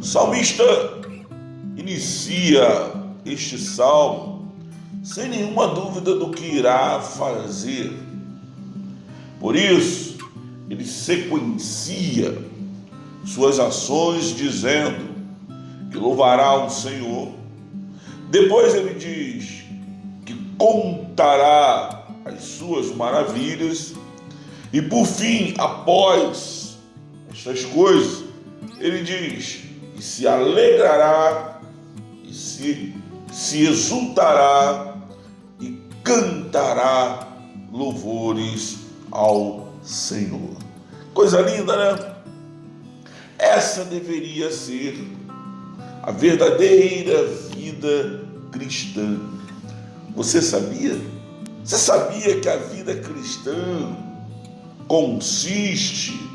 O salmista inicia este salmo sem nenhuma dúvida do que irá fazer. Por isso, ele sequencia suas ações dizendo que louvará o Senhor. Depois ele diz que contará as suas maravilhas, e por fim, após estas coisas, ele diz que se alegrará e se, se exultará e cantará louvores ao Senhor. Coisa linda, né? Essa deveria ser a verdadeira vida cristã. Você sabia? Você sabia que a vida cristã consiste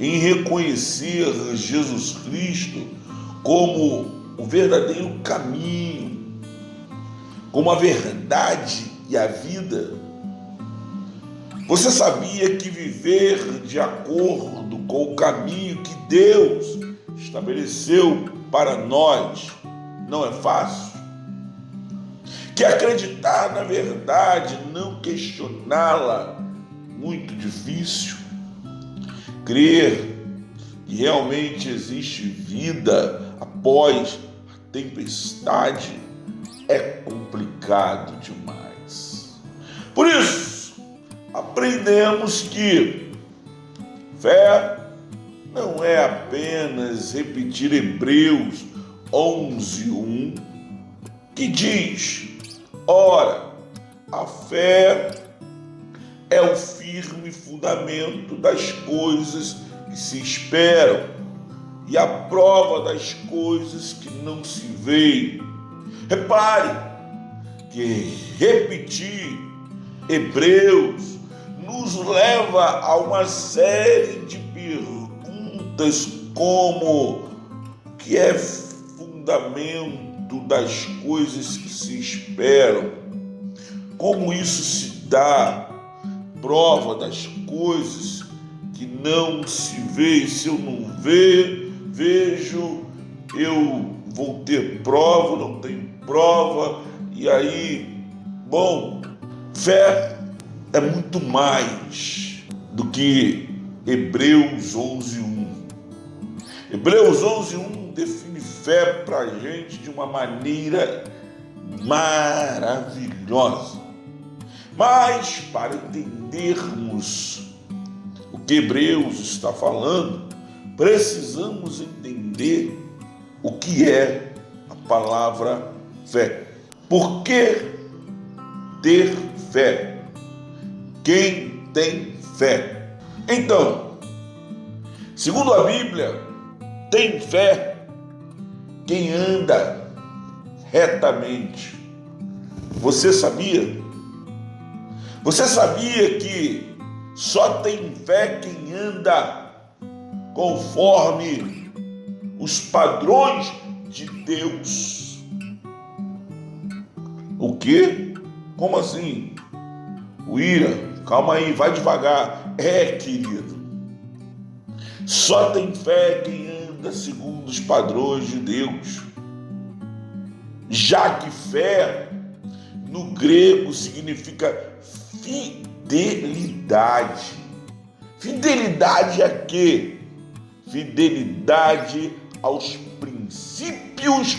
em reconhecer Jesus Cristo como o verdadeiro caminho, como a verdade e a vida? Você sabia que viver de acordo com o caminho que Deus estabeleceu para nós não é fácil. Que acreditar na verdade, não questioná-la, muito difícil. Crer que realmente existe vida após a tempestade é complicado demais. Por isso, aprendemos que fé não é apenas repetir Hebreus 11:1 que diz: Ora, a fé é o firme fundamento das coisas que se esperam e a prova das coisas que não se veem. Repare que repetir Hebreus nos leva a uma série de perguntas como que é fundamento das coisas que se esperam, como isso se dá, prova das coisas que não se vê, se eu não ver, vejo, eu vou ter prova, não tenho prova, e aí, bom, fé é muito mais do que Hebreus 11:1 Hebreus 11, 1 define fé para a gente de uma maneira maravilhosa. Mas para entendermos o que Hebreus está falando, precisamos entender o que é a palavra fé. Por que ter fé? Quem tem fé? Então, segundo a Bíblia, tem fé quem anda retamente. Você sabia? Você sabia que só tem fé quem anda conforme os padrões de Deus? O que? Como assim? O ira, calma aí, vai devagar. É, querido. Só tem fé quem anda segundo os padrões de Deus. Já que fé no grego significa fidelidade. Fidelidade a quê? Fidelidade aos princípios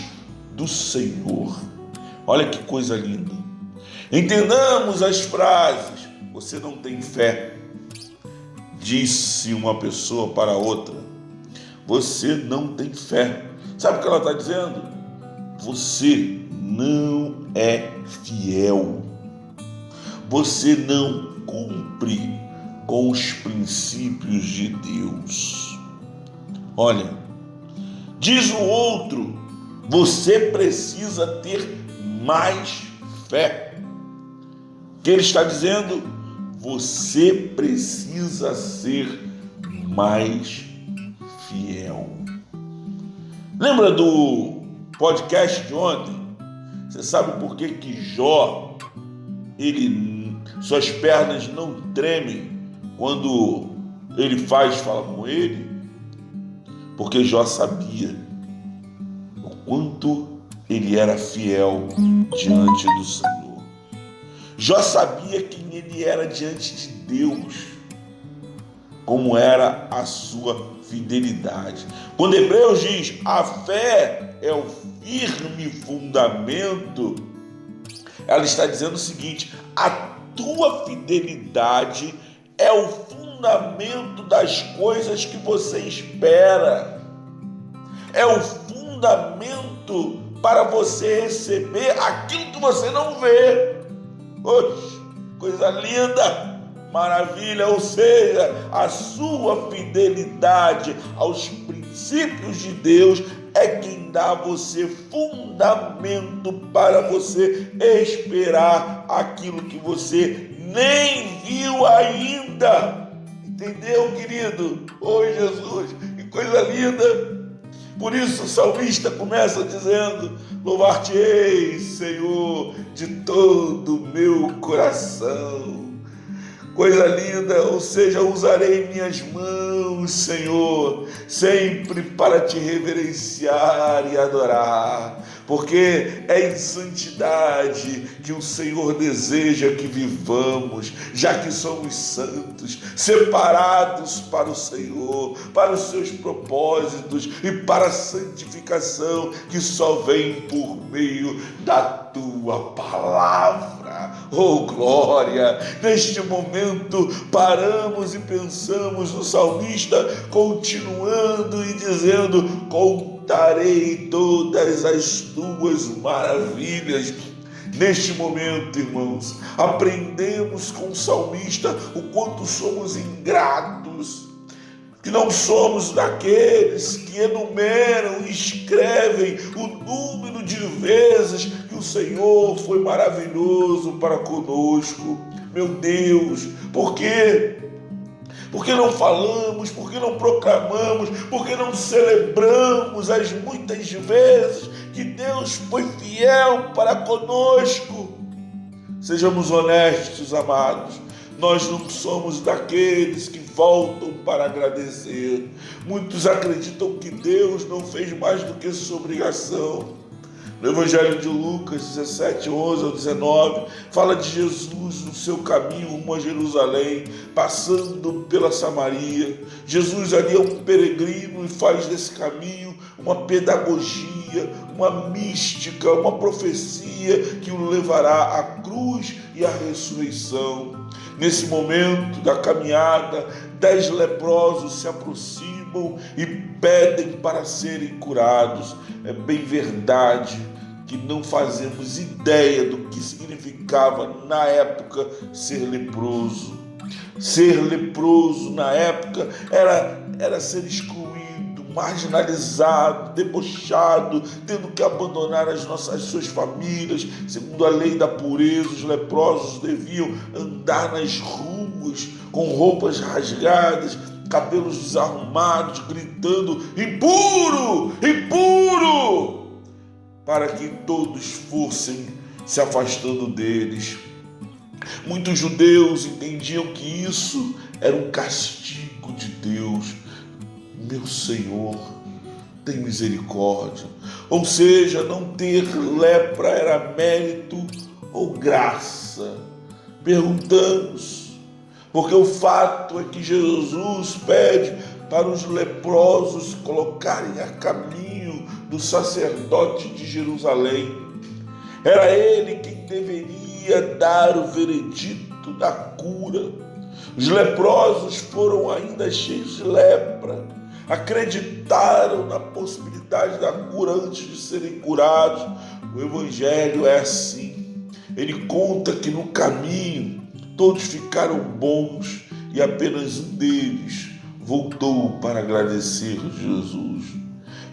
do Senhor. Olha que coisa linda. Entendamos as frases. Você não tem fé, disse uma pessoa para outra. Você não tem fé. Sabe o que ela está dizendo? Você não é fiel. Você não cumpre com os princípios de Deus. Olha, diz o outro, você precisa ter mais fé. O que ele está dizendo? Você precisa ser mais fiel. Lembra do podcast de ontem? Você sabe por que que Jó, ele, suas pernas não tremem quando ele faz fala com ele? Porque Jó sabia o quanto ele era fiel diante do Senhor. Jó sabia quem ele era diante de Deus, como era a sua fidelidade. Quando Hebreus diz a fé é o firme fundamento, ela está dizendo o seguinte: a tua fidelidade é o fundamento das coisas que você espera, é o fundamento para você receber aquilo que você não vê. Oxe, coisa linda! maravilha, ou seja, a sua fidelidade aos princípios de Deus é quem dá a você fundamento para você esperar aquilo que você nem viu ainda. Entendeu, querido? Oi, Jesus, que coisa linda! Por isso o salmista começa dizendo: Louvar-te-ei, Senhor, de todo o meu coração. Coisa linda, ou seja, usarei minhas mãos, Senhor, sempre para te reverenciar e adorar, porque é em santidade que o Senhor deseja que vivamos, já que somos santos, separados para o Senhor, para os seus propósitos e para a santificação que só vem por meio da tua palavra. Oh glória! Neste momento paramos e pensamos no salmista, continuando e dizendo: Contarei todas as tuas maravilhas. Neste momento, irmãos, aprendemos com o salmista o quanto somos ingratos que não somos daqueles que enumeram e escrevem o número de vezes que o Senhor foi maravilhoso para conosco. Meu Deus, por quê? Porque não falamos, porque não proclamamos, porque não celebramos as muitas vezes que Deus foi fiel para conosco. Sejamos honestos, amados. Nós não somos daqueles que voltam para agradecer. Muitos acreditam que Deus não fez mais do que sua obrigação. No Evangelho de Lucas 17, 11 ao 19, fala de Jesus no seu caminho rumo a Jerusalém, passando pela Samaria. Jesus ali é um peregrino e faz desse caminho uma pedagogia, uma mística, uma profecia que o levará à cruz e à ressurreição. Nesse momento da caminhada, dez leprosos se aproximam e pedem para serem curados. É bem verdade que não fazemos ideia do que significava na época ser leproso. Ser leproso na época era, era ser excluído, marginalizado, debochado, tendo que abandonar as nossas suas famílias. Segundo a lei da pureza, os leprosos deviam andar nas ruas com roupas rasgadas, cabelos desarrumados, gritando: impuro, impuro! para que todos fossem se afastando deles. Muitos judeus entendiam que isso era um castigo de Deus. Meu Senhor, tem misericórdia. Ou seja, não ter lepra era mérito ou graça. Perguntamos, porque o fato é que Jesus pede para os leprosos colocarem a caminho do sacerdote de Jerusalém. Era ele quem deveria dar o veredito da cura. Os leprosos foram ainda cheios de lepra, acreditaram na possibilidade da cura antes de serem curados. O Evangelho é assim. Ele conta que no caminho todos ficaram bons e apenas um deles voltou para agradecer Jesus.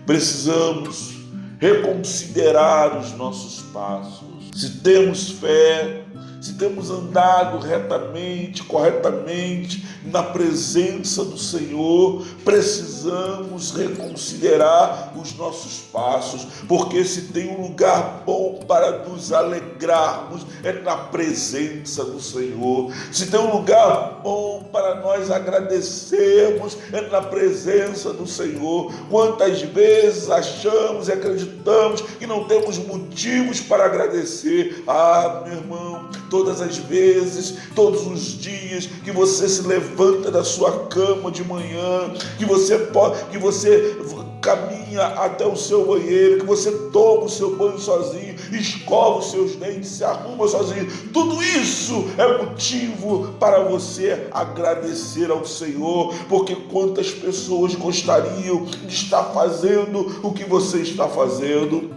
Precisamos reconsiderar os nossos passos. Se temos fé, se temos andado retamente, corretamente na presença do Senhor, precisamos reconsiderar os nossos passos, porque se tem um lugar bom para nos alegrarmos é na presença do Senhor. Se tem um lugar bom para nós agradecermos é na presença do Senhor. Quantas vezes achamos e acreditamos que não temos motivos para agradecer? Ah, meu irmão, todas as vezes, todos os dias que você se levanta da sua cama de manhã, que você pode, que você caminha até o seu banheiro, que você toma o seu banho sozinho, escova os seus dentes, se arruma sozinho. Tudo isso é motivo para você agradecer ao Senhor, porque quantas pessoas gostariam de estar fazendo o que você está fazendo?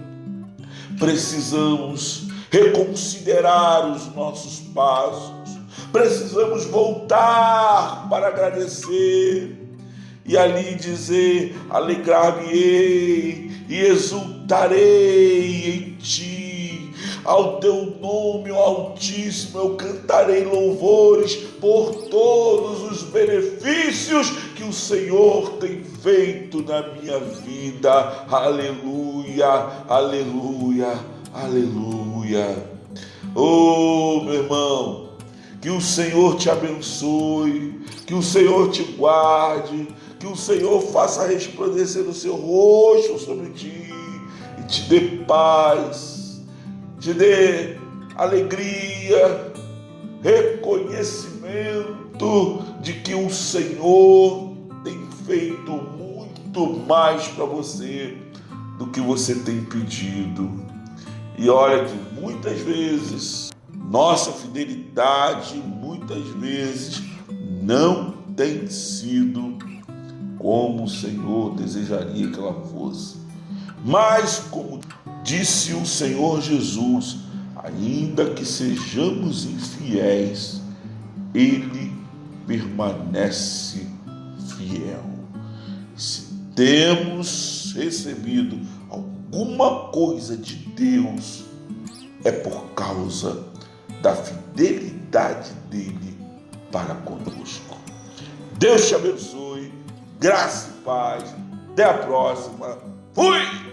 Precisamos reconsiderar os nossos passos, precisamos voltar para agradecer e ali dizer: alegrar-me-ei e exultarei em ti. Ao teu nome, ó Altíssimo, eu cantarei louvores por todos os benefícios que o Senhor tem feito na minha vida. Aleluia, aleluia, aleluia. Oh, meu irmão, que o Senhor te abençoe, que o Senhor te guarde, que o Senhor faça resplandecer o seu rosto sobre ti e te dê paz, te dê alegria, reconhecimento de que o Senhor tem feito muito mais para você do que você tem pedido. E olha que muitas vezes nossa fidelidade, muitas vezes, não tem sido como o Senhor desejaria que ela fosse. Mas, como disse o Senhor Jesus, ainda que sejamos infiéis, Ele permanece fiel. Se temos recebido alguma coisa de Deus, é por causa da fidelidade dele para conosco. Deus te abençoe graça e paz. Até a próxima. Fui!